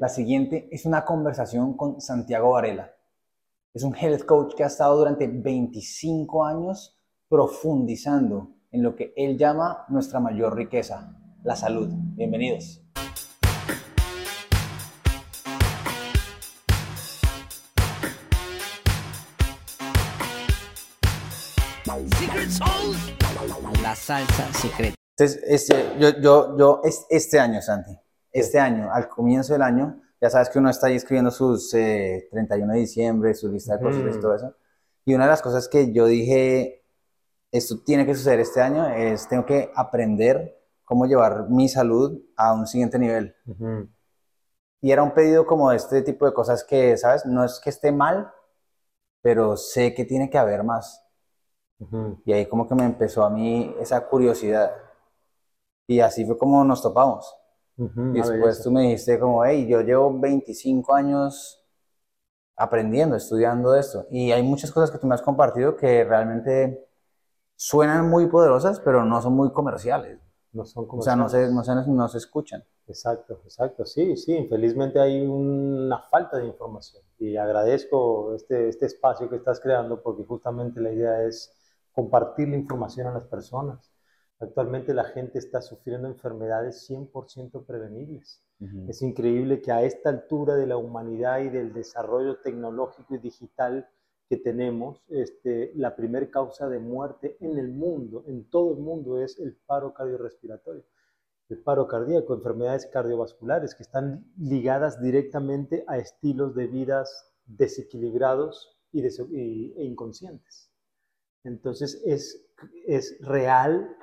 La siguiente es una conversación con Santiago Varela. Es un health coach que ha estado durante 25 años profundizando en lo que él llama nuestra mayor riqueza, la salud. Bienvenidos. La salsa secreta. Entonces, este, yo, yo, yo, este año, Santi, este año, al comienzo del año, ya sabes que uno está ahí escribiendo sus 31 eh, de diciembre, su lista de cosas y todo eso. Y una de las cosas que yo dije, esto tiene que suceder este año, es tengo que aprender cómo llevar mi salud a un siguiente nivel. Y era un pedido como de este tipo de cosas que, ¿sabes? No es que esté mal, pero sé que tiene que haber más. Y ahí como que me empezó a mí esa curiosidad. Y así fue como nos topamos. Y después tú me dijiste como, hey, yo llevo 25 años aprendiendo, estudiando esto. Y hay muchas cosas que tú me has compartido que realmente suenan muy poderosas, pero no son muy comerciales. No son comerciales. O sea, no se, no se, no se escuchan. Exacto, exacto. Sí, sí, infelizmente hay una falta de información. Y agradezco este, este espacio que estás creando porque justamente la idea es compartir la información a las personas. Actualmente la gente está sufriendo enfermedades 100% prevenibles. Es increíble que a esta altura de la humanidad y del desarrollo tecnológico y digital que tenemos, este, la primera causa de muerte en el mundo, en todo el mundo, es el paro cardiorrespiratorio. El paro cardíaco, enfermedades cardiovasculares que están ligadas directamente a estilos de vidas desequilibrados y, e inconscientes. Entonces es, es real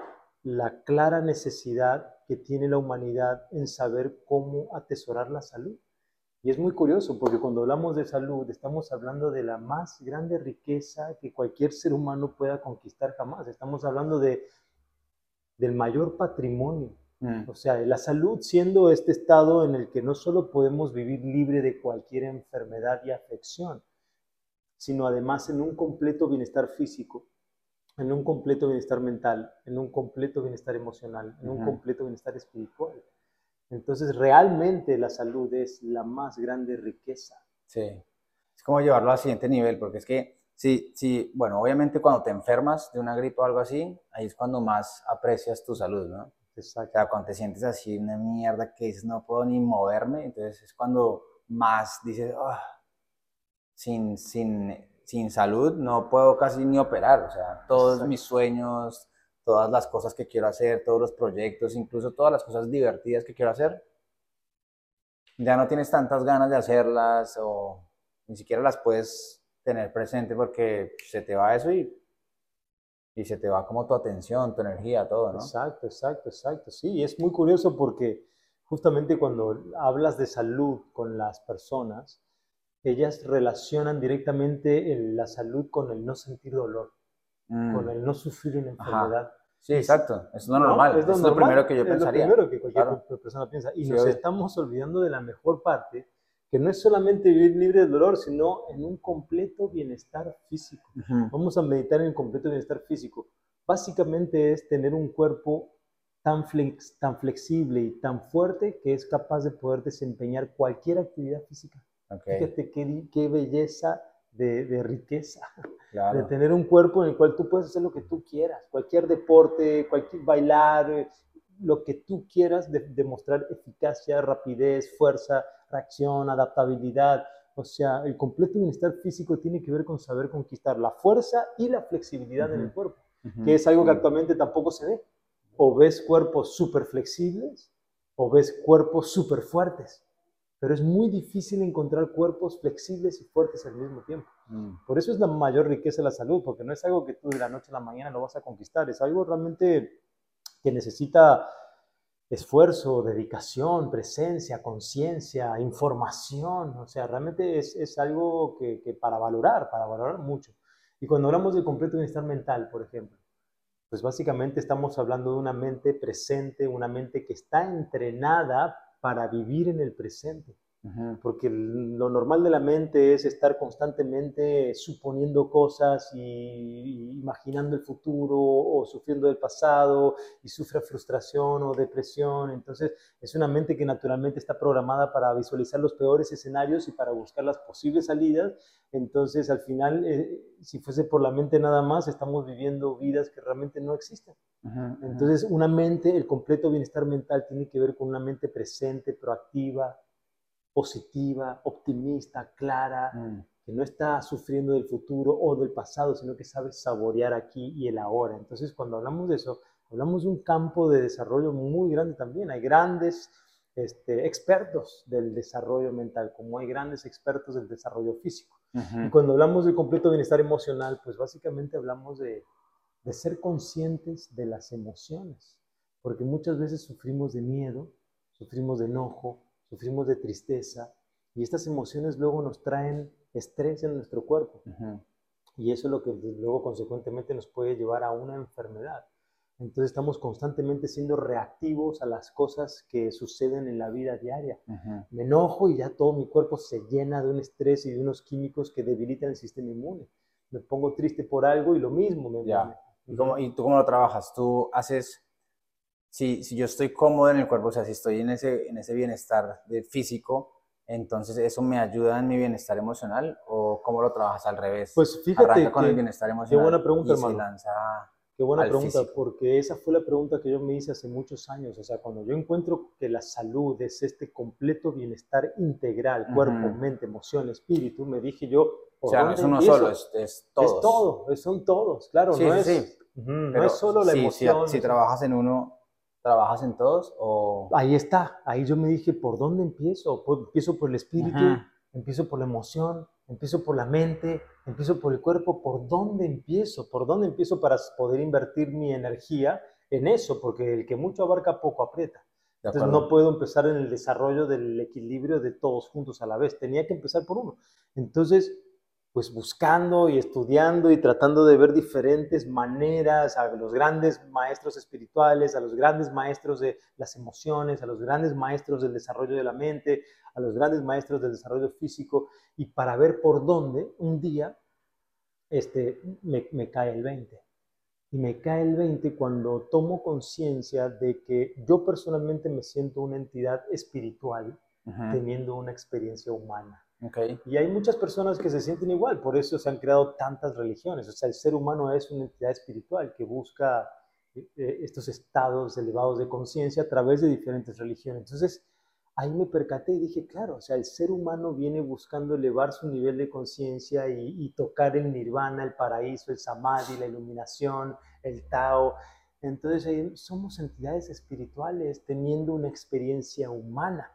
la clara necesidad que tiene la humanidad en saber cómo atesorar la salud. Y es muy curioso porque cuando hablamos de salud estamos hablando de la más grande riqueza que cualquier ser humano pueda conquistar jamás. Estamos hablando de, del mayor patrimonio. Mm. O sea, la salud siendo este estado en el que no solo podemos vivir libre de cualquier enfermedad y afección, sino además en un completo bienestar físico, en un completo bienestar mental, en un completo bienestar emocional, en un completo bienestar espiritual. Entonces, realmente la salud es la más grande riqueza. Sí. Es como llevarlo al siguiente nivel, porque es que, sí, sí, bueno, obviamente cuando te enfermas de una gripe o algo así, ahí es cuando más aprecias tu salud, ¿no? Exacto. O sea, cuando te sientes así, una mierda que dices, no puedo ni moverme, entonces es cuando más dices, oh, sin, sin sin salud no puedo casi ni operar, o sea, todos mis sueños, todas las cosas que quiero hacer, todos los proyectos, incluso todas las cosas divertidas que quiero hacer, ya no tienes tantas ganas de hacerlas o ni siquiera las puedes tener presente porque se te va eso y, y se te va como tu atención, tu energía, todo, ¿no? Exacto, exacto, exacto. Sí, es muy curioso porque justamente cuando hablas de salud con las personas, ellas relacionan directamente la salud con el no sentir dolor, con mm. el no sufrir una enfermedad. Sí, exacto. Es lo normal. Es lo, primero que yo pensaría. Es lo primero que cualquier persona piensa. Y nos estamos olvidando de la mejor parte, que no es solamente vivir libre de dolor, sino en un completo bienestar físico. Vamos a meditar en el completo bienestar físico. Básicamente es tener un cuerpo tan, flex, tan flexible y tan fuerte que es capaz de poder desempeñar cualquier actividad física. Fíjate qué, belleza de, riqueza, de tener un cuerpo en el cual tú puedes hacer lo que tú quieras, cualquier deporte, cualquier bailar, lo que tú quieras, demostrar eficacia, rapidez, fuerza, reacción, adaptabilidad. O sea, el completo bienestar físico tiene que ver con saber conquistar la fuerza y la flexibilidad en el cuerpo, que es algo que actualmente tampoco se ve. O ves cuerpos súper flexibles o ves cuerpos súper fuertes pero es muy difícil encontrar cuerpos flexibles y fuertes al mismo tiempo. Mm. Por eso es la mayor riqueza de la salud, porque no es algo que tú de la noche a la mañana lo vas a conquistar, es algo realmente que necesita esfuerzo, dedicación, presencia, conciencia, información, o sea, realmente es, es algo que, que, para valorar, para valorar mucho. Y cuando hablamos de completo bienestar mental, por ejemplo, pues básicamente estamos hablando de una mente presente, una mente que está entrenada para vivir en el presente. Porque lo normal de la mente es estar constantemente suponiendo cosas y, imaginando el futuro o sufriendo del pasado y sufre frustración o depresión. Entonces es una mente que naturalmente está programada para visualizar los peores escenarios y para buscar las posibles salidas. Entonces al final, eh, si fuese por la mente nada más, estamos viviendo vidas que realmente no existen. Entonces una mente, el completo bienestar mental tiene que ver con una mente presente, proactiva, positiva, optimista, clara, mm. que no está sufriendo del futuro o del pasado, sino que sabe saborear aquí y el ahora. Entonces, cuando hablamos de eso, hablamos de un campo de desarrollo muy grande también. Hay grandes este, expertos del desarrollo mental, como hay grandes expertos del desarrollo físico. Y cuando hablamos de completo bienestar emocional, pues básicamente hablamos de, de ser conscientes de las emociones, porque muchas veces sufrimos de miedo, sufrimos de enojo, sufrimos de tristeza y estas emociones luego nos traen estrés en nuestro cuerpo. Y eso es lo que luego consecuentemente nos puede llevar a una enfermedad. Entonces estamos constantemente siendo reactivos a las cosas que suceden en la vida diaria. Me enojo y ya todo mi cuerpo se llena de un estrés y de unos químicos que debilitan el sistema inmune. Me pongo triste por algo y lo mismo me... ¿Y, ¿Y tú cómo lo trabajas? ¿Tú haces si, si yo estoy cómodo en el cuerpo, o sea, si estoy en ese, en ese bienestar de físico, entonces eso me ayuda en mi bienestar emocional o cómo lo trabajas al revés? Pues fíjate con el bienestar emocional. Qué buena pregunta, hermano. Qué buena pregunta, porque esa fue la pregunta que yo me hice hace muchos años. O sea, cuando yo encuentro que la salud es este completo bienestar integral, cuerpo, mente, emoción, espíritu, me dije yo, o sea, no es uno solo, es, es todos. Es todo, son todos, claro, no, es, no es solo la emoción. Si, si trabajas en uno, ¿Trabajas en todos? O... Ahí está, ahí yo me dije, ¿por dónde empiezo? Pues, empiezo por el espíritu, empiezo por la emoción, empiezo por la mente, empiezo por el cuerpo, ¿por dónde empiezo? ¿Por dónde empiezo para poder invertir mi energía en eso? Porque el que mucho abarca poco aprieta. Entonces no puedo empezar en el desarrollo del equilibrio de todos juntos a la vez, tenía que empezar por uno. Entonces, pues buscando y estudiando y tratando de ver diferentes maneras a los grandes maestros espirituales, a los grandes maestros de las emociones, a los grandes maestros del desarrollo de la mente, a los grandes maestros del desarrollo físico, y para ver por dónde un día este, me, cae el 20. Y me cae el 20 cuando tomo conciencia de que yo personalmente me siento una entidad espiritual teniendo una experiencia humana. Y hay muchas personas que se sienten igual, por eso se han creado tantas religiones. O sea, el ser humano es una entidad espiritual que busca eh, eh, estos estados elevados de conciencia a través de diferentes religiones. Entonces, ahí me percaté y dije, claro, o sea, el ser humano viene buscando elevar su nivel de conciencia y, tocar el nirvana, el paraíso, el samadhi, la iluminación, el Tao. Entonces, somos entidades espirituales teniendo una experiencia humana.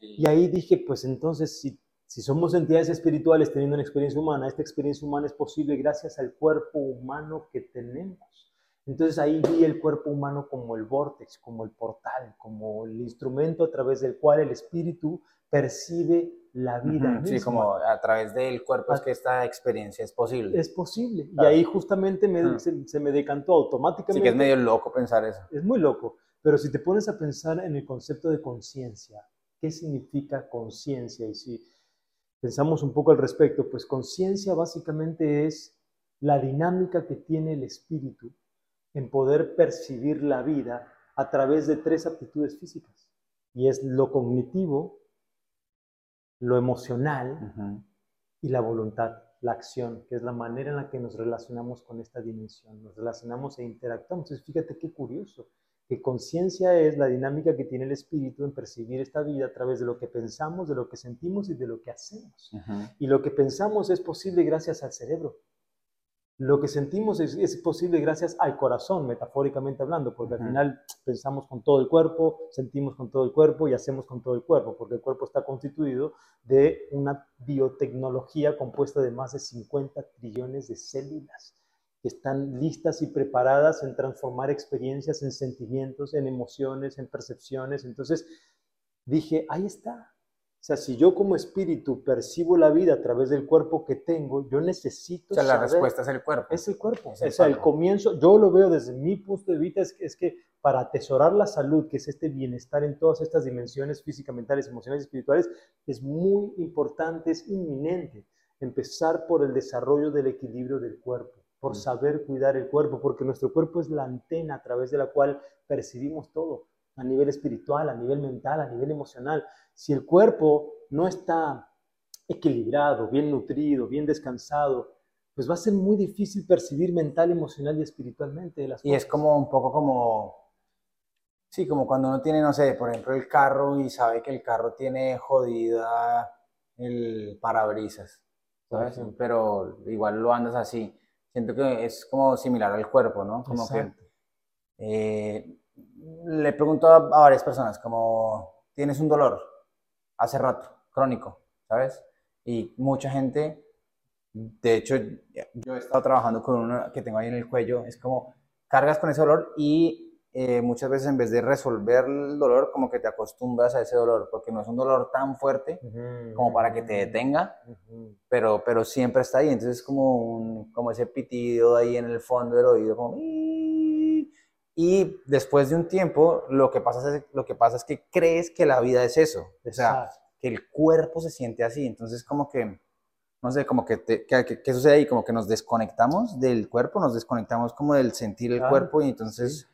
Y ahí dije, pues entonces, si si somos entidades espirituales teniendo una experiencia humana, esta experiencia humana es posible gracias al cuerpo humano que tenemos. Entonces ahí vi el cuerpo humano como el vortex, como el portal, como el instrumento a través del cual el espíritu percibe la vida. Sí, como a través del cuerpo es que esta experiencia es posible. Es posible. Y ahí justamente me, se, me decantó automáticamente. Sí, que es medio loco pensar eso. Es muy loco. Pero si te pones a pensar en el concepto de conciencia, ¿qué significa conciencia? Y si pensamos un poco al respecto, pues conciencia básicamente es la dinámica que tiene el espíritu en poder percibir la vida a través de tres aptitudes físicas. Y es lo cognitivo, lo emocional y la voluntad, la acción, que es la manera en la que nos relacionamos con esta dimensión, nos relacionamos e interactuamos. Entonces, fíjate qué curioso que conciencia es la dinámica que tiene el espíritu en percibir esta vida a través de lo que pensamos, de lo que sentimos y de lo que hacemos. Y lo que pensamos es posible gracias al cerebro. Lo que sentimos es, posible gracias al corazón, metafóricamente hablando, porque al final pensamos con todo el cuerpo, sentimos con todo el cuerpo y hacemos con todo el cuerpo, porque el cuerpo está constituido de una biotecnología compuesta de más de 50 trillones de células que están listas y preparadas en transformar experiencias en sentimientos, en emociones, en percepciones. Entonces dije, ahí está. O sea, si yo como espíritu percibo la vida a través del cuerpo que tengo, yo necesito O sea, la saber- respuesta es el cuerpo. es el cuerpo. Es el o sea, el comienzo, yo lo veo desde mi punto de vista, es que, es que para atesorar la salud, que es este bienestar en todas estas dimensiones físicas, mentales, emocionales y espirituales, es muy importante, es inminente empezar por el desarrollo del equilibrio del cuerpo, por Mm. saber cuidar el cuerpo, porque nuestro cuerpo es la antena a través de la cual percibimos todo, a nivel espiritual, a nivel mental, a nivel emocional. Si el cuerpo no está equilibrado, bien nutrido, bien descansado, pues va a ser muy difícil percibir mental, emocional y espiritualmente las Y es como un poco como, sí, como cuando uno tiene, no sé, por ejemplo, el carro y sabe que el carro tiene jodida el parabrisas, ¿sabes? ejemplo. Pero igual lo andas así. Siento que es como similar al cuerpo, ¿no? Como Exacto. que eh, le pregunto a, a varias personas, como, ¿tienes un dolor? Hace rato, crónico, ¿sabes? Y mucha gente, de hecho, yo he estado trabajando con uno que tengo ahí en el cuello, es como, cargas con ese dolor y eh, muchas veces en vez de resolver el dolor, como que te acostumbras a ese dolor, porque no es un dolor tan fuerte Ujú, como para que te detenga, ujú. pero, pero siempre está ahí. Entonces es como, un, como ese pitido ahí en el fondo del oído, como... Y después de un tiempo, lo que pasa es, lo que pasa es que crees que la vida es eso. O sea, que el cuerpo se siente así. Entonces como que, no sé, como que, te- que- que- ¿qué sucede ahí? Como que nos desconectamos del cuerpo, nos desconectamos como del sentir el Claro, cuerpo y entonces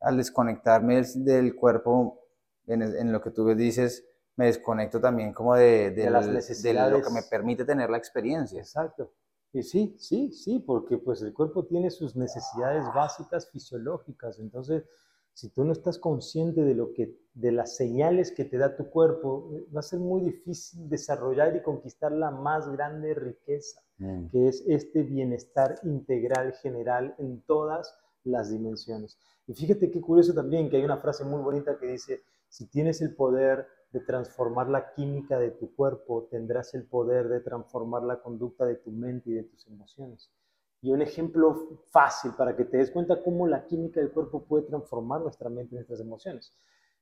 al desconectarme del, cuerpo, en, en lo que tú dices, me desconecto también como de, De del- las de lo que necesidades. me permite tener la experiencia. Exacto. Y sí, sí, sí, porque pues el cuerpo tiene sus necesidades básicas fisiológicas. Entonces, si tú no estás consciente de lo que, de las señales que te da tu cuerpo, eh, va a ser muy difícil desarrollar y conquistar la más grande riqueza, Mm. que es este bienestar integral general en todas las dimensiones. Y fíjate qué curioso también que hay una frase muy bonita que dice, si tienes el poder de transformar la química de tu cuerpo, tendrás el poder de transformar la conducta de tu mente y de tus emociones. Y un ejemplo fácil para que te des cuenta cómo la química del cuerpo puede transformar nuestra mente y nuestras emociones.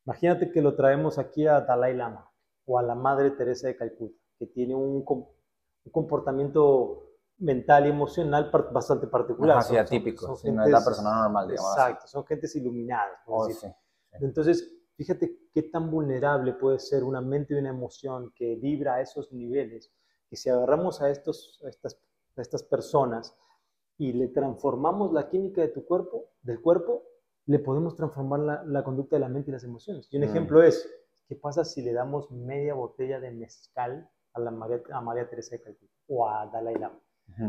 Imagínate que lo traemos aquí a Dalai Lama o a la Madre Teresa de Calcuta, que tiene un, un comportamiento mental y emocional bastante particular. Ajá, sí, Son- son- atípico, son sí, no es la gentes- persona normal, digamos así. Exacto, son gentes iluminadas. Oh, sí. Entonces, fíjate qué tan vulnerable puede ser una mente y una emoción que vibra a esos niveles, que si agarramos a, estos, a, estas, a estas personas y le transformamos la química de tu cuerpo, del cuerpo, le podemos transformar la, la conducta de la mente y las emociones. Y un Mm. ejemplo es, ¿qué pasa si le damos media botella de mezcal a, la María, a María Teresa de Calcuta o a Dalai Lama?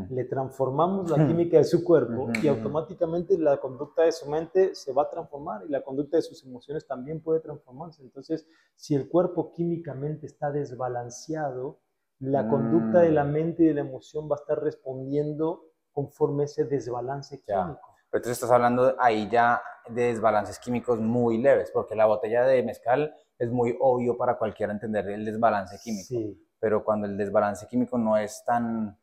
Le transformamos la química de su cuerpo y automáticamente la conducta de su mente se va a transformar y la conducta de sus emociones también puede transformarse. Entonces, si el cuerpo químicamente está desbalanceado, la conducta de la Mm. mente y de la emoción va a estar respondiendo conforme ese desbalance químico. Pero entonces estás hablando ahí ya de desbalances químicos muy leves, porque la botella de mezcal es muy obvio para cualquiera entender el desbalance químico. Sí, Pero cuando el desbalance químico no es tan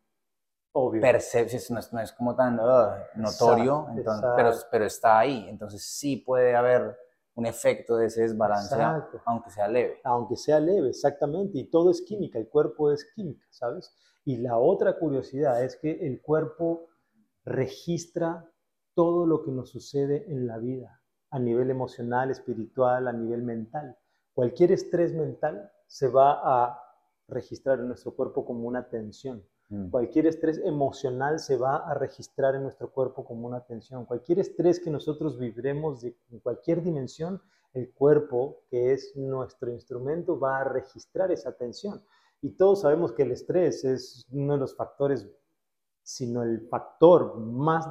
obvio. no es, no es como tan ah, notorio, Exacto, entonces, pero, pero está ahí. Entonces sí puede haber un efecto de ese desbalance, Exacto. aunque sea leve. aunque sea leve, exactamente, y todo es química, el cuerpo es química, ¿sabes? Y la otra curiosidad es que el cuerpo registra todo lo que nos sucede en la vida, a nivel emocional, espiritual, a nivel mental. Cualquier estrés mental se va a registrar en nuestro cuerpo como una tensión. Mm. Cualquier estrés emocional se va a registrar en nuestro cuerpo como una tensión. Cualquier estrés que nosotros vibremos de en cualquier dimensión, el cuerpo, que es nuestro instrumento, va a registrar esa tensión. Y todos sabemos que el estrés es uno de los factores, sino el factor más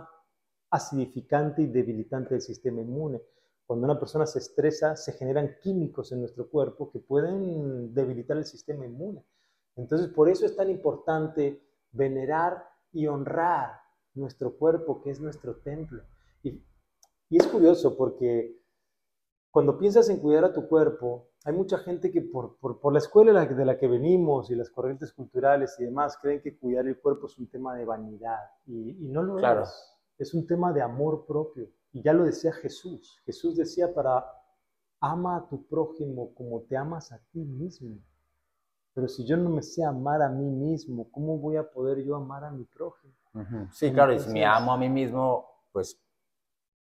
acidificante y debilitante del sistema inmune. Cuando una persona se estresa, se generan químicos en nuestro cuerpo que pueden debilitar el sistema inmune. Entonces, por eso es tan importante venerar y honrar nuestro cuerpo, que es nuestro templo. Y, y es curioso porque cuando piensas en cuidar a tu cuerpo, hay mucha gente que por, por, por la escuela de la, que- venimos y las corrientes culturales y demás, creen que cuidar el cuerpo es un tema de vanidad. Y, y no lo Claro. es. Es un tema de amor propio. Y ya lo decía Jesús. Jesús decía para ama a tu prójimo como te amas a ti mismo. Pero si yo no me sé amar a mí mismo, ¿cómo voy a poder yo amar a mi prójimo? Sí, claro, y si me amo a mí mismo, pues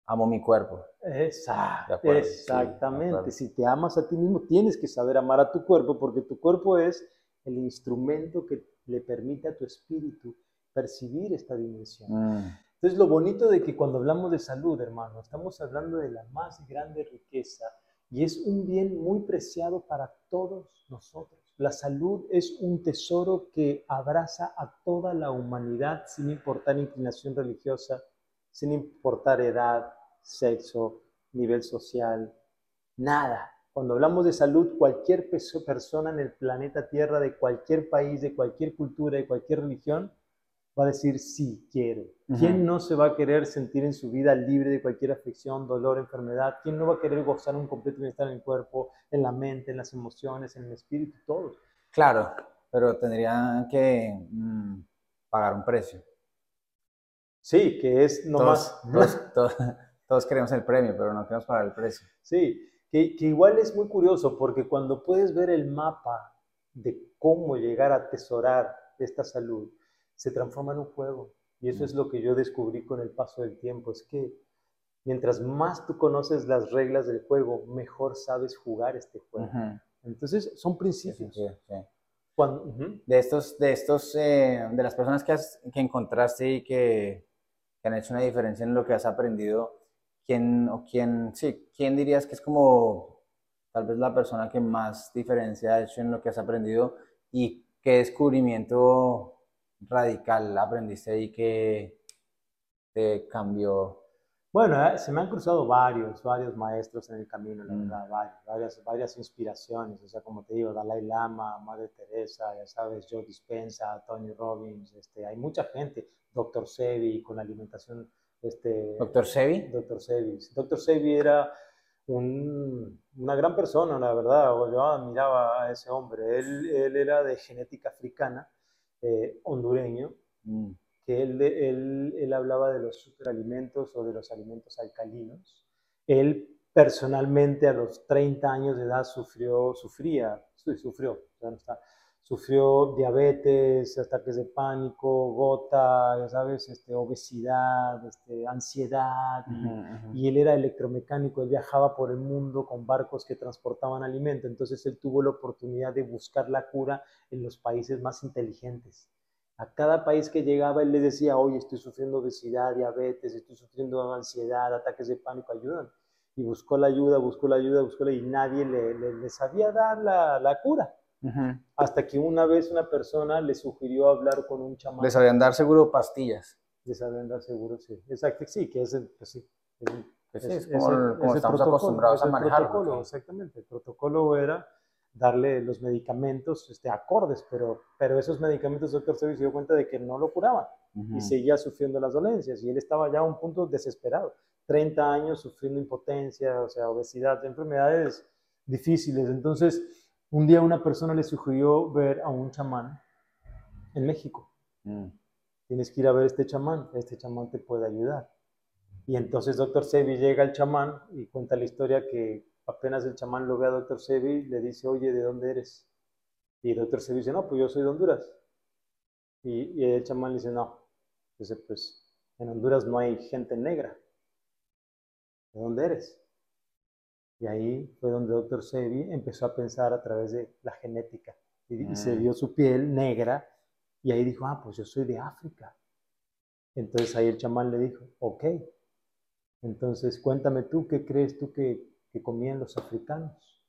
amo mi cuerpo. Exactamente. si te amas a ti mismo, tienes que saber amar a tu cuerpo porque tu cuerpo es el instrumento que le permite a tu espíritu percibir esta dimensión. Mm. Entonces, lo bonito de que cuando hablamos de salud, hermano, estamos hablando de la más grande riqueza y es un bien muy preciado para todos nosotros. La salud es un tesoro que abraza a toda la humanidad sin importar inclinación religiosa, sin importar edad, sexo, nivel social, nada. Cuando hablamos de salud, cualquier persona en el planeta Tierra, de cualquier país, de cualquier cultura, de cualquier religión, va a decir sí, quiero. ¿Quién no se va a querer sentir en su vida libre de cualquier afección, dolor, enfermedad? ¿Quién no va a querer gozar un completo bienestar en el cuerpo, en la mente, en las emociones, en el espíritu, todo? Claro, pero tendrían que mm, pagar un precio. Sí, que es nomás... Todos, todos, queremos el premio, pero no queremos pagar el precio. Sí, que, que igual es muy curioso porque cuando puedes ver el mapa de cómo llegar a atesorar esta salud, se transforma en un juego. Y eso es lo que yo descubrí con el paso del tiempo, es que mientras más tú conoces las reglas del juego, mejor sabes jugar este juego. Entonces, son principios. Sí, sí, De estos, de estos, eh, de las personas que, has, que encontraste y que han hecho una diferencia en lo que has aprendido, ¿quién, o quién, sí, quién dirías que es como tal vez la persona que más diferencia ha hecho en lo que has aprendido y qué descubrimiento radical aprendiste ahí que te cambió? Bueno, eh, se me han cruzado varios, varios maestros en el camino, la mm. verdad, varias, varias inspiraciones, o sea, como te digo, Dalai Lama, Madre Teresa, ya sabes, Joe Dispensa, Tony Robbins, este, hay mucha gente, Dr. Sebi con la alimentación. Este, ¿Dr. Sebi? Dr. Sebi. Dr. Sebi era una gran persona, la verdad. Yo admiraba a ese hombre. Él, él era de genética africana, eh, hondureño, mm. que él, él, él hablaba de los superalimentos o de los alimentos alcalinos. Él personalmente a los 30 años de edad sufrió, sufría, sufrió, ya no está, sufrió diabetes, ataques de pánico, gota, ya sabes, este, obesidad, este, ansiedad, y, él era electromecánico, él viajaba por el mundo con barcos que transportaban alimento, entonces él tuvo la oportunidad de buscar la cura en los países más inteligentes. A cada país que llegaba, él le decía, oye, estoy sufriendo obesidad, diabetes, estoy sufriendo ansiedad, ataques de pánico, ayudan. Y buscó la ayuda, buscó la ayuda, buscó la y nadie le, le, sabía dar la, la cura. Hasta que una vez una persona le sugirió hablar con un chamán. Les sabían dar seguro pastillas. Les sabían dar seguro, sí. Exacto, sí, que es el, pues sí, pues es, como, estamos acostumbrados a manejar. Exactamente, el protocolo era darle los medicamentos este, acordes, pero, pero esos medicamentos, el doctor se dio cuenta de que no lo curaban y seguía sufriendo las dolencias y él estaba ya a un punto desesperado. 30 años sufriendo impotencia, o sea, obesidad, enfermedades difíciles. Entonces, un día una persona le sugirió ver a un chamán en México. Mm. Tienes que ir a ver a este chamán, este chamán te puede ayudar. Y entonces doctor Sebi llega al chamán y cuenta la historia que apenas el chamán lo ve a doctor Sebi, le dice, oye, ¿de dónde eres? Y doctor Sebi dice, no, pues yo soy de Honduras. Y, el chamán le dice, no. Dice, pues en Honduras no hay gente negra. ¿De dónde eres? Y ahí fue donde doctor Sebi empezó a pensar a través de la genética. Y, se mm. vio su piel negra y ahí dijo, ah, pues yo soy de África. Entonces ahí el chamán le dijo, ok, entonces cuéntame tú, ¿qué crees tú que, que comían los africanos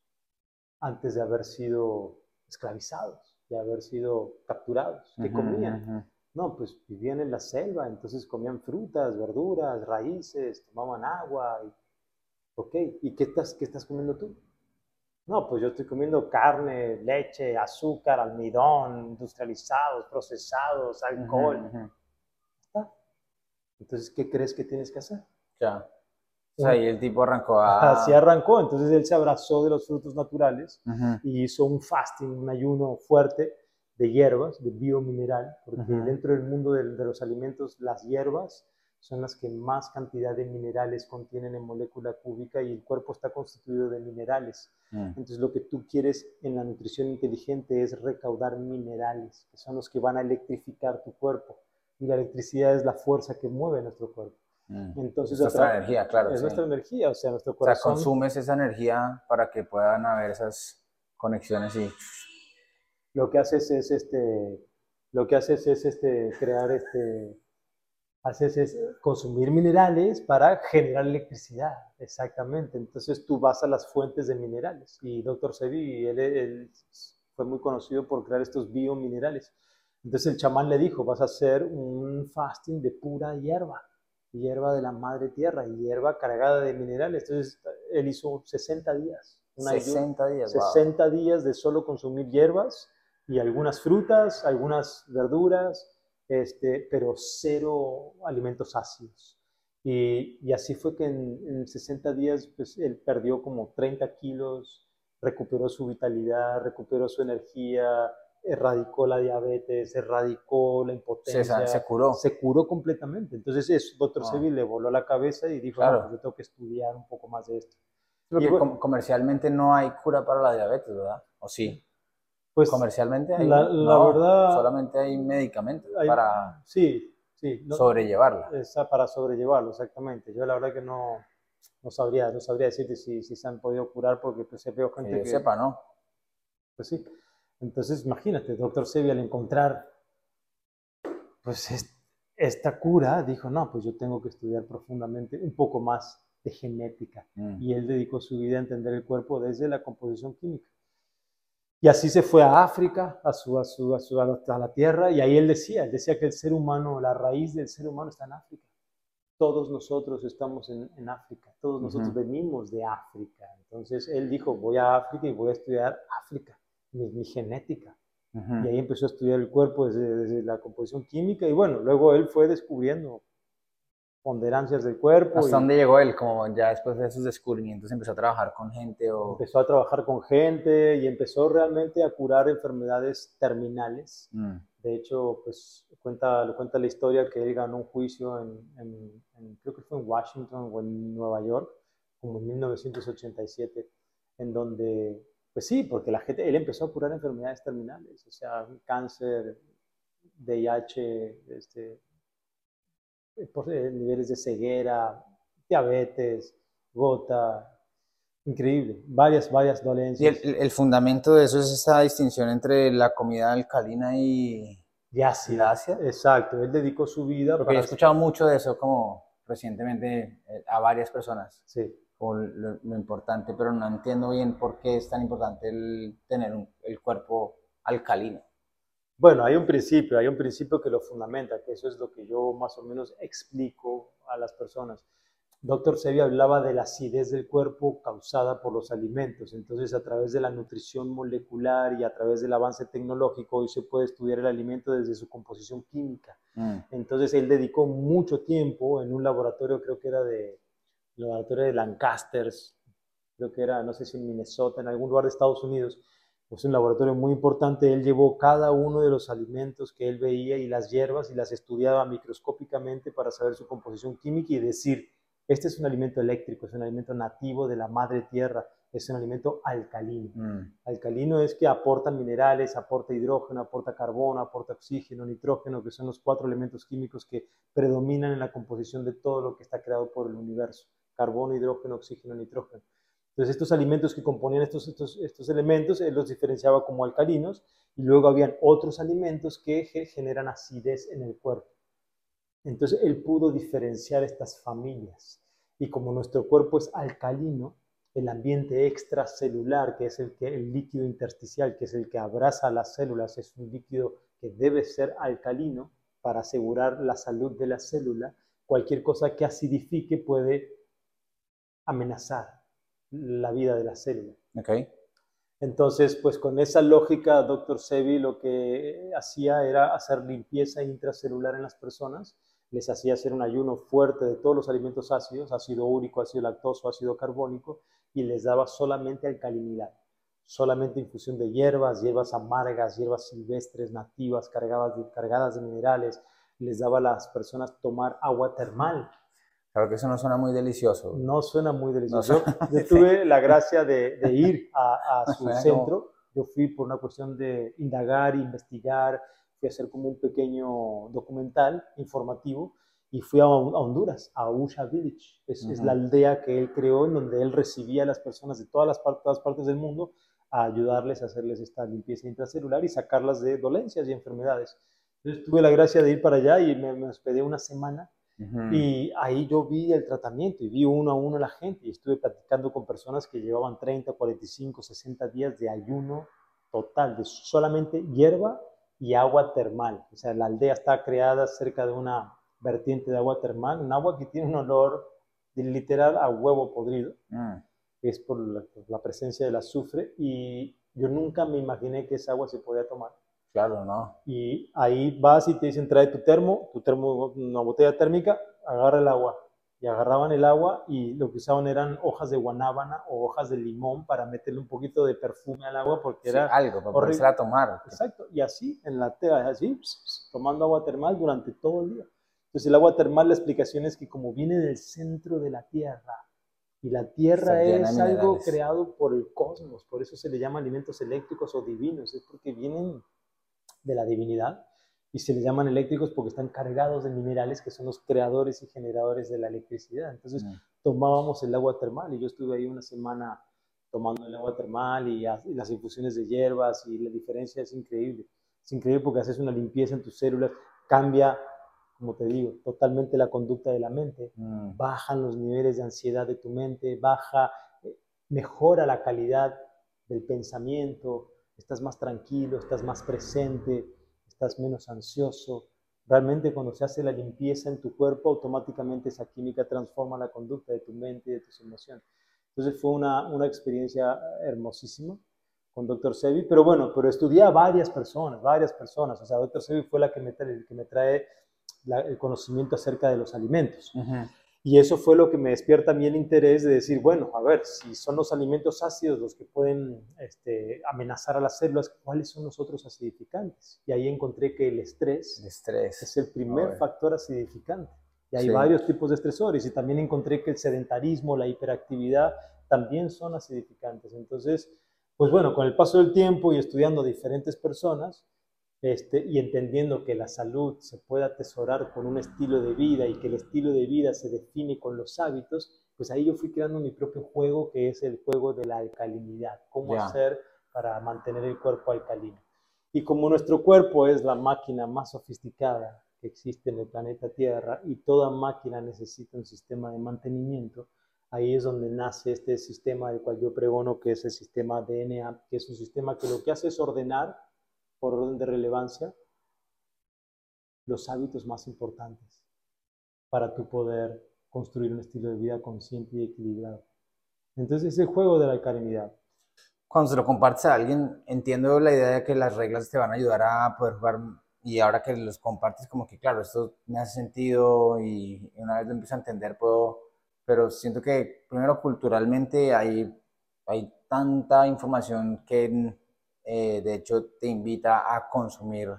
antes de haber sido esclavizados, de haber sido capturados? ¿Qué comían? No, pues vivían en la selva, entonces comían frutas, verduras, raíces, tomaban agua y Ok, ¿y qué estás, qué estás comiendo tú? No, pues yo estoy comiendo carne, leche, azúcar, almidón, industrializados, procesados, alcohol. Entonces, ¿qué crees que tienes que hacer? Ya. O sea, y el tipo arrancó a... Así arrancó, entonces él se abrazó de los frutos naturales y hizo un fasting, un ayuno fuerte de hierbas, de biomineral, porque dentro del mundo de, de, los alimentos, las hierbas son las que más cantidad de minerales contienen en molécula cúbica y el cuerpo está constituido de minerales. Mm. Entonces lo que tú quieres en la nutrición inteligente es recaudar minerales, que son los que van a electrificar tu cuerpo. Y la electricidad es la fuerza que mueve nuestro cuerpo. Mm. Entonces, Es nuestra energía, claro. Es sí. nuestra energía, o sea, nuestro O sea, corazón. consumes esa energía para que puedan haber esas conexiones y lo que haces es este lo que haces es este crear este haces es consumir minerales para generar electricidad exactamente entonces tú vas a las fuentes de minerales y Dr. Sebi él, él fue muy conocido por crear estos biominerales entonces el chamán le dijo vas a hacer un fasting de pura hierba hierba de la madre tierra hierba cargada de minerales entonces él hizo 60 días un ayuno. 60 días. wow. 60 días de solo consumir hierbas y algunas frutas, algunas verduras, este, pero cero alimentos ácidos. Y, y así fue que en, en 60 días pues, él perdió como 30 kilos, recuperó su vitalidad, recuperó su energía, erradicó la diabetes, erradicó la impotencia. se curó. Se curó completamente. Entonces, eso, Dr. Ah. Sebi le voló la cabeza y dijo, Claro. no, pues yo tengo que estudiar un poco más de esto. Porque Y bueno- com- comercialmente no hay cura para la diabetes, ¿verdad? ¿O sí? Pues, Comercialmente hay, la- la no, verdad- solamente hay medicamentos hay- para Sí, sí. no- sobrellevarla. esa para sobrellevarlo, exactamente. Yo la verdad que no, no sabría, no sabría decirte si, si se han podido curar porque pues veo Que gente yo que, sepa, ¿no? pues sí. Entonces imagínate, doctor Sebi al encontrar pues es- esta cura dijo, no, pues yo tengo que estudiar profundamente un poco más de genética. Mm. Y él dedicó su vida a entender el cuerpo desde la composición química. Y así se fue a África, a, su, a, su, a, su- a la- tierra, y ahí él decía, él decía que el ser humano, la raíz del ser humano está en África. Todos nosotros estamos en, en África, todos nosotros Ujú. venimos de África. Entonces él dijo, voy a África y voy a estudiar África, mi, mi genética. Ujú. Y ahí empezó a estudiar el cuerpo desde, desde la composición química y bueno, luego él fue descubriendo ponderancias del cuerpo. ¿Hasta y- dónde llegó él? Como ya después de esos descubrimientos empezó a trabajar con gente o... empezó a trabajar con gente y empezó realmente a curar enfermedades terminales. Mm. De hecho, pues cuenta, lo cuenta la historia que él ganó un juicio en, en- en- creo que fue en Washington o en Nueva York, como en 1987, en donde, pues sí, porque la gente, él empezó a curar enfermedades terminales, o sea, cáncer, VIH, este, por- eh, niveles de ceguera, diabetes, gota, increíble, varias, varias Y dolencias. el, el- el fundamento de eso es esta distinción entre la comida alcalina y... Y ácida. Exacto, él dedicó su vida Porque yo he para... escuchado mucho de eso como recientemente eh, a varias personas, Sí. como lo, lo importante, pero no entiendo bien por qué es tan importante el tener un- el cuerpo alcalino. Bueno, hay un principio, hay un principio que lo fundamenta, que eso es lo que yo más o menos explico a las personas. Doctor Sebi hablaba de la acidez del cuerpo causada por los alimentos. Entonces, a través de la nutrición molecular y a través del avance tecnológico, hoy se puede estudiar el alimento desde su composición química. Mm. Entonces, él dedicó mucho tiempo en un laboratorio, creo que era de, laboratorio de Lancaster, creo que era, no sé si en Minnesota, en algún lugar de Estados Unidos, pues un laboratorio muy importante. Él llevó cada uno de los alimentos que él veía y las hierbas y las estudiaba microscópicamente para saber su composición química y decir, este es un alimento eléctrico, es un alimento nativo de la madre tierra, es un alimento alcalino. Mm. Alcalino es que aporta minerales, aporta hidrógeno, aporta carbono, aporta oxígeno, nitrógeno, que son los cuatro elementos químicos que predominan en la composición de todo lo que está creado por el universo. Carbono, hidrógeno, oxígeno, nitrógeno. Entonces estos alimentos que componían estos, estos, elementos, él los diferenciaba como alcalinos y luego habían otros alimentos que ge- generan acidez en el cuerpo. Entonces él pudo diferenciar estas familias. Y como nuestro cuerpo es alcalino, el ambiente extracelular, que es el, que, el líquido intersticial, que es el que abraza las células, es un líquido que debe ser alcalino para asegurar la salud de la célula. Cualquier cosa que acidifique puede amenazar la vida de la célula. Ok. Entonces, pues con esa lógica, Dr. Sebi lo que hacía era hacer limpieza intracelular en las personas, les hacía hacer un ayuno fuerte de todos los alimentos ácidos, ácido úrico, ácido lactoso, ácido carbónico, y les daba solamente alcalinidad, solamente infusión de hierbas, hierbas amargas, hierbas silvestres, nativas, cargadas de, cargadas de minerales. les daba a las personas tomar agua termal. Claro que eso no suena muy delicioso. No suena muy delicioso. yo, tuve la gracia de, ir a, su centro. Yo fui por una cuestión de indagar, investigar, fui a hacer como un pequeño documental informativo y fui a, Honduras, a Usha Village. Es, es, la aldea que él creó en donde él recibía a las personas de todas las, todas partes del mundo a ayudarles a hacerles esta limpieza intracelular y sacarlas de dolencias y enfermedades. Entonces tuve la gracia de ir para allá y me, me hospedé una semana y ahí yo vi el tratamiento y vi uno a uno a la gente y estuve platicando con personas que llevaban 30, 45, 60 días de ayuno total, de solamente hierba y agua termal. O sea, la aldea está creada cerca de una vertiente de agua termal, un agua que tiene un olor literal a huevo podrido. Mm es por la, presencia del azufre y yo nunca me imaginé que esa agua se podía tomar. Claro, no. Y ahí vas y te dicen, trae tu termo, tu termo, una botella térmica, agarra el agua. Y agarraban el agua y lo que usaban eran hojas de guanábana o hojas de limón para meterle un poquito de perfume al agua porque era algo para poderse a tomar. Exacto, y así en la tela, así, tomando agua termal durante todo el día. Entonces el agua termal, la explicación es que como viene del centro de la tierra, y la Tierra es algo creado por el cosmos, por eso se le llama alimentos eléctricos o divinos, es porque vienen de la divinidad y se les llaman eléctricos porque están cargados de minerales que son los creadores y generadores de la electricidad. Entonces mm. tomábamos el agua termal y yo estuve ahí una semana tomando el agua termal y, y, las infusiones de hierbas y la diferencia es increíble. Es increíble porque haces una limpieza en tus células, cambia como te digo, totalmente la conducta de la mente, mm. bajan los niveles de ansiedad de tu mente, baja, eh, mejora la calidad del pensamiento, estás más tranquilo, estás más presente, estás menos ansioso. Realmente cuando se hace la limpieza en tu cuerpo, automáticamente esa química transforma la conducta de tu mente y de tus emociones. Entonces fue una, una experiencia hermosísima con Dr. Sebi, pero bueno, pero estudié a varias personas, varias personas. O sea, Dr. Sebi fue la que me, que me trae el conocimiento acerca de los alimentos. Y eso fue lo que me despierta a mí el interés de decir, bueno, a ver, si son los alimentos ácidos los que pueden este, amenazar a las células, ¿cuáles son los otros acidificantes? Y ahí encontré que el estrés, estrés. es el primer factor acidificante. Y hay varios tipos de estresores. Y también encontré que el sedentarismo, la hiperactividad, también son acidificantes. Entonces, pues bueno, con el paso del tiempo y estudiando diferentes personas, este, y entendiendo que la salud se puede atesorar con un estilo de vida y que el estilo de vida se define con los hábitos, pues ahí yo fui creando mi propio juego que es el juego de la alcalinidad, cómo hacer para mantener el cuerpo alcalino. Y como nuestro cuerpo es la máquina más sofisticada que existe en el planeta Tierra y toda máquina necesita un sistema de mantenimiento, ahí es donde nace este sistema del cual yo pregono que es el sistema DNA, que es un sistema que lo que hace es ordenar por orden de relevancia, los hábitos más importantes para tu poder construir un estilo de vida consciente y equilibrado. Entonces, ese juego de la alcalinidad. Cuando se lo compartes a alguien, entiendo la idea de que las reglas te van a ayudar a poder jugar y ahora que los compartes como que claro, esto me hace sentido y una vez lo empiezo a entender puedo, pero siento que primero culturalmente hay, hay tanta información que eh, de hecho te invita a consumir,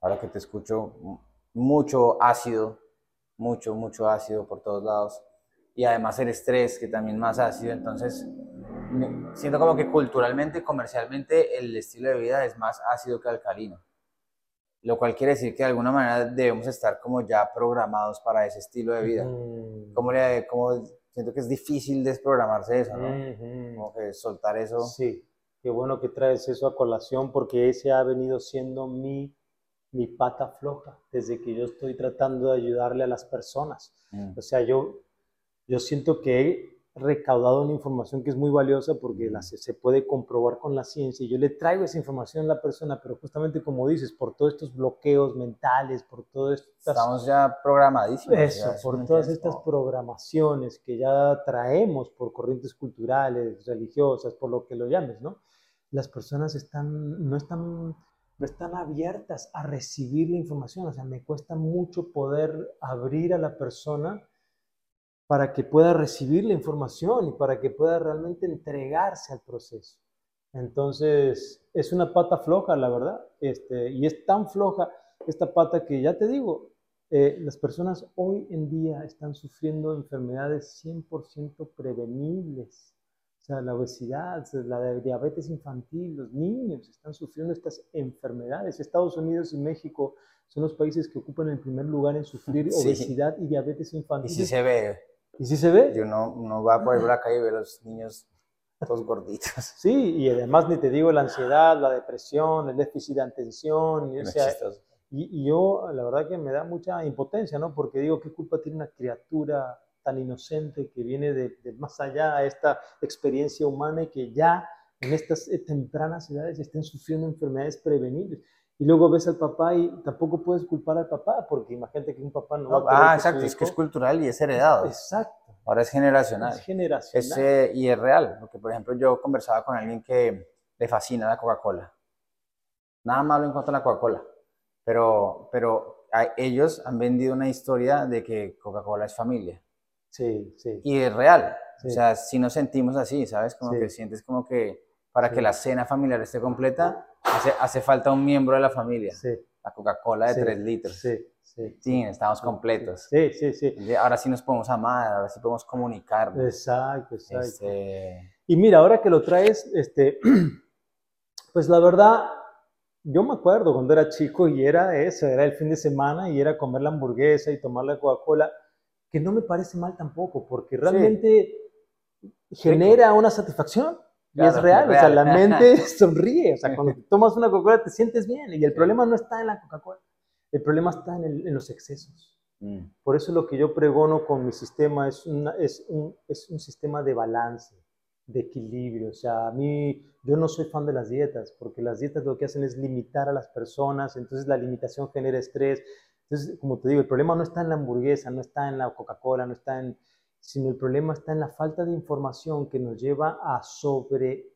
ahora que te escucho, mucho ácido, mucho, mucho ácido por todos lados. Y además el estrés, que también más ácido. Entonces, siento como que culturalmente, comercialmente, el estilo de vida es más ácido que alcalino. Lo cual quiere decir que de alguna manera debemos estar como ya programados para ese estilo de vida. Como, le, como siento que es difícil desprogramarse eso, ¿no? Como que soltar eso. Sí. Qué bueno que traes eso a colación porque ese ha venido siendo mi, mi pata floja desde que yo estoy tratando de ayudarle a las personas. Mm. O sea, yo, yo siento que he recaudado una información que es muy valiosa porque la, se, se, puede comprobar con la ciencia y yo le traigo esa información a la persona, pero justamente como dices, por todos estos bloqueos mentales, por todo esto... Estamos ya programadísimos. Eso, por todas estas programaciones que ya traemos por corrientes culturales, religiosas, por lo que lo llames, ¿no? Las personas están, no, están, no están abiertas a recibir la información. O sea, me cuesta mucho poder abrir a la persona para que pueda recibir la información y para que pueda realmente entregarse al proceso. Entonces, es una pata floja, la verdad, este, y es tan floja esta pata que ya te digo, eh, las personas hoy en día están sufriendo enfermedades 100% prevenibles. O sea, la obesidad, la diabetes infantil, los niños están sufriendo estas enfermedades. Estados Unidos y México son los países que ocupan el primer lugar en sufrir obesidad y diabetes infantil. Y si se ve. ¿Y si se ve? Yo no, no va por la calle y ve a los niños todos gorditos. Sí, y además ni te digo la ansiedad, la depresión, el déficit de atención. Y, o sea, y, yo, la verdad que me da mucha impotencia, ¿no? Porque digo, ¿qué culpa tiene una criatura tan inocente que viene de, más allá a esta experiencia humana y que ya en estas eh, tempranas edades estén sufriendo enfermedades prevenibles? Y luego ves al papá y tampoco puedes culpar al papá, porque imagínate que un papá no, va a Ah, exacto, es que es cultural y es heredado. Exacto. Ahora es generacional. Es generacional. Eh, y es real, porque por ejemplo yo conversaba con alguien que le fascina la Coca-Cola. Nada malo en de la Coca-Cola, pero, pero ellos han vendido una historia de que Coca-Cola es familia. Sí, sí. Y es real. O sea, si nos sentimos así, ¿sabes? Como que sientes como que para que la cena familiar esté completa, hace, hace falta un miembro de la familia. Sí. La Coca-Cola de 3 litros. Sí. Sí, sí, estamos completos. Sí, sí, sí. Ahora sí nos podemos amar, ahora sí podemos comunicar. Exacto, exacto. Este... Y mira, ahora que lo traes, este, pues la verdad, yo me acuerdo cuando era chico y era eso, era el fin de semana y era comer la hamburguesa y tomar la Coca-Cola, que no me parece mal tampoco, porque realmente genera una satisfacción. y es real, o sea, la mente sonríe, o sea, cuando tomas una Coca-Cola te sientes bien y el problema no está en la Coca-Cola, el problema está en, los excesos. Mm. Por eso lo que yo pregono con mi sistema es, es, un, es un sistema de balance, de equilibrio. O sea, a mí, yo no soy fan de las dietas, porque las dietas lo que hacen es limitar a las personas, entonces la limitación genera estrés. Entonces, como te digo, el problema no está en la hamburguesa, no está en la Coca-Cola, no está en, sino el problema está en la falta de información que nos lleva a sobre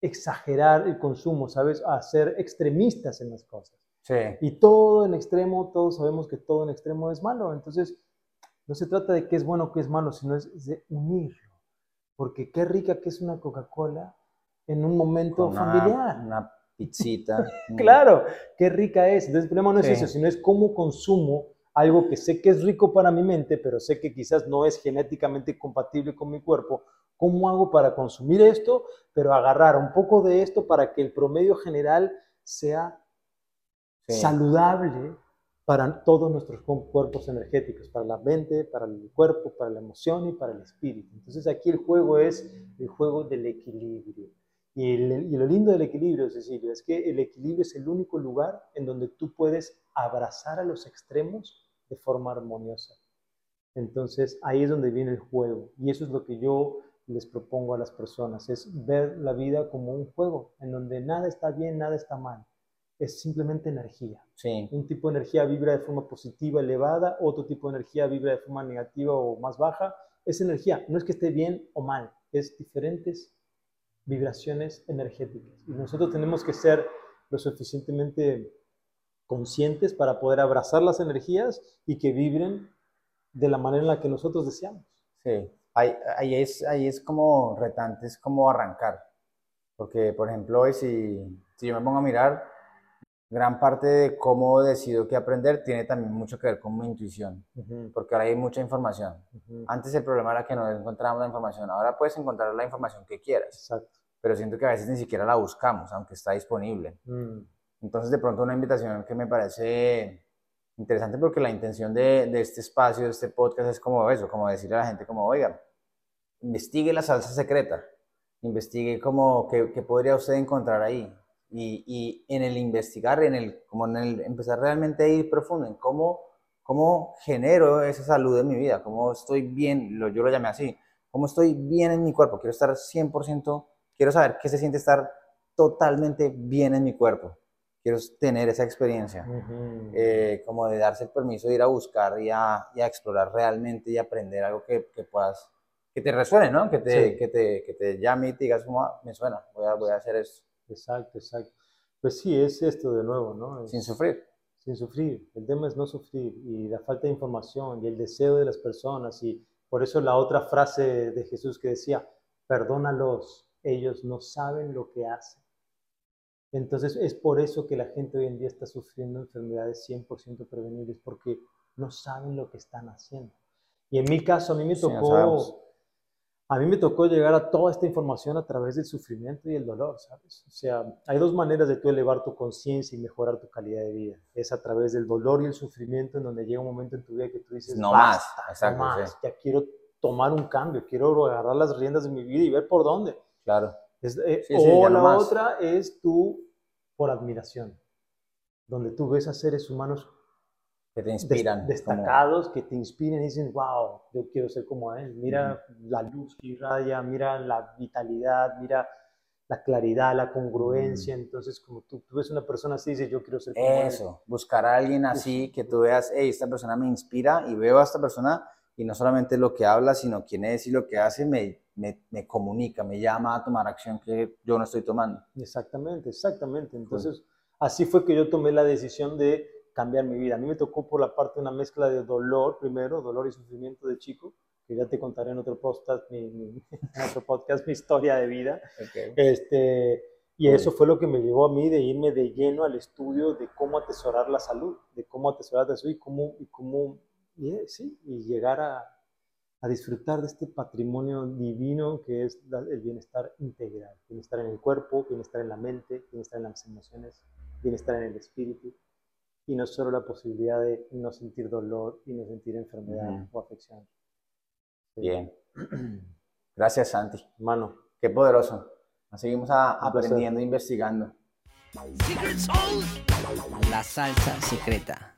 exagerar el consumo, ¿sabes? A ser extremistas en las cosas. Y todo en extremo, todos sabemos que todo en extremo es malo. Entonces, no se trata de qué es bueno o qué es malo, sino es de unirlo. Porque qué rica que es una Coca-Cola en un momento familiar. Una pizzita. claro, qué rica es. Entonces, el problema no es eso, sino es cómo consumo algo que sé que es rico para mi mente, pero sé que quizás no es genéticamente compatible con mi cuerpo. ¿Cómo hago para consumir esto, pero agarrar un poco de esto para que el promedio general sea saludable para todos nuestros cuerpos energéticos, para la mente, para el cuerpo, para la emoción y para el espíritu. Entonces aquí el juego es el juego del equilibrio. Y, lo lindo del equilibrio, Cecilio, es que el equilibrio es el único lugar en donde tú puedes abrazar a los extremos de forma armoniosa. Entonces ahí es donde viene el juego. Y eso es lo que yo les propongo a las personas, es ver la vida como un juego, en donde nada está bien, nada está mal es simplemente energía. Sí. Un tipo de energía vibra de forma positiva, elevada, otro tipo de energía vibra de forma negativa o más baja. Es energía, no es que esté bien o mal, es diferentes vibraciones energéticas. Y nosotros tenemos que ser lo suficientemente conscientes para poder abrazar las energías y que vibren de la manera en la que nosotros deseamos. Sí, ahí, ahí es, ahí es como retante, es como arrancar. Porque, por ejemplo, si, si yo me pongo a mirar, gran parte de cómo decido qué aprender tiene también mucho que ver con mi intuición, porque ahora hay mucha información. Antes el problema era que no encontrábamos la información, ahora puedes encontrar la información que quieras, Exacto. pero siento que a veces ni siquiera la buscamos, aunque está disponible. Mm. Entonces, de pronto, una invitación que me parece interesante porque la intención de, de, este espacio, de este podcast, es como eso, como decirle a la gente, como, oiga, investigue la salsa secreta, investigue como qué, qué podría usted encontrar ahí, y, y, en el investigar, en el, como en el empezar realmente a ir profundo en cómo, cómo genero esa salud en mi vida, cómo estoy bien, lo, yo lo llamé así, cómo estoy bien en mi cuerpo, quiero estar 100%, quiero saber qué se siente estar totalmente bien en mi cuerpo, quiero tener esa experiencia, eh, como de darse el permiso de ir a buscar y a, y a explorar realmente y aprender algo que, que, puedas, que te resuene, ¿no? Que te, que te, que te llame y te digas, me suena, voy a, voy a hacer eso. Exacto, exacto. Pues sí, es esto de nuevo, ¿no? sin sufrir. Sin sufrir. El tema es no sufrir y la falta de información y el deseo de las personas y por eso la otra frase de Jesús que decía, perdónalos, ellos no saben lo que hacen. Entonces es por eso que la gente hoy en día está sufriendo enfermedades 100% prevenibles, porque no saben lo que están haciendo. Y en mi caso, a mí me tocó. A mí me tocó llegar a toda esta información a través del sufrimiento y el dolor, ¿sabes? O sea, hay dos maneras de tú elevar tu conciencia y mejorar tu calidad de vida. Es a través del dolor y el sufrimiento, en donde llega un momento en tu vida que tú dices, No "Basta, más", exacto, no más, sí. ya quiero tomar un cambio, quiero agarrar las riendas de mi vida y ver por dónde. Claro. Es- eh, Sí, sí, o no la más. otra es tú por admiración, donde tú ves a seres humanos Que te des- inspiran. como- destacados que te inspiran y dicen, wow, yo quiero ser como él. Mira la luz que irradia, mira la vitalidad, mira la claridad, la congruencia. Entonces, como tú, tú ves una persona así dices, yo quiero ser como él. Eso, buscar a alguien así que tú veas, hey, esta persona me inspira y veo a esta persona y no solamente lo que habla, sino quién es y lo que hace me, me, me comunica, me llama a tomar acción que yo no estoy tomando. Exactamente, exactamente. Entonces, así fue que yo tomé la decisión de cambiar mi vida. A mí me tocó por la parte una mezcla de dolor primero, dolor y sufrimiento de chico, que ya te contaré en otro podcast mi, mi- en otro podcast mi historia de vida. Este, y eso fue lo que me llevó a mí de irme de lleno al estudio de cómo atesorar la salud, de cómo atesorar la salud y cómo, y cómo y, eh, sí, y llegar a, a disfrutar de este patrimonio divino que es la- el bienestar integral, bienestar en el cuerpo, bienestar en la mente, bienestar en las emociones, bienestar en el espíritu y no solo la posibilidad de no sentir dolor y no sentir enfermedad o afección. Sí. Bien. Gracias, Santi. Hermano, Qué poderoso. Nos seguimos a- aprendiendo, investigando. La salsa secreta.